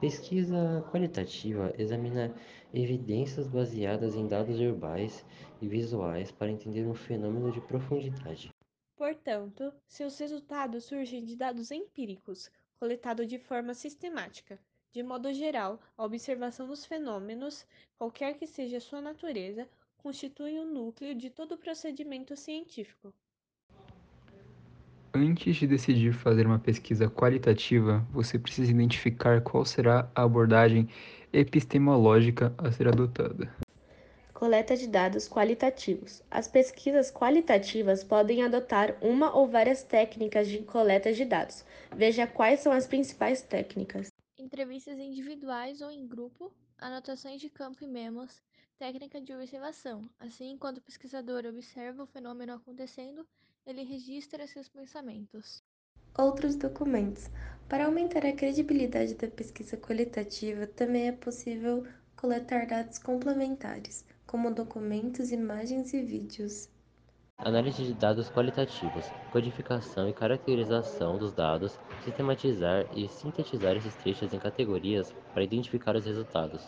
Pesquisa qualitativa examina evidências baseadas em dados verbais e visuais para entender um fenômeno de profundidade. Portanto, seus resultados surgem de dados empíricos, coletados de forma sistemática. De modo geral, a observação dos fenômenos, qualquer que seja sua natureza, constitui o núcleo de todo procedimento científico. Antes de decidir fazer uma pesquisa qualitativa, você precisa identificar qual será a abordagem epistemológica a ser adotada. Coleta de dados qualitativos. As pesquisas qualitativas podem adotar uma ou várias técnicas de coleta de dados. Veja quais são as principais técnicas: entrevistas individuais ou em grupo, anotações de campo e memos, técnica de observação. Assim, enquanto o pesquisador observa o fenômeno acontecendo, ele registra seus pensamentos. Outros documentos. Para aumentar a credibilidade da pesquisa qualitativa, também é possível coletar dados complementares, como documentos, imagens e vídeos. Análise de dados qualitativos, codificação e caracterização dos dados, sistematizar e sintetizar esses trechos em categorias para identificar os resultados.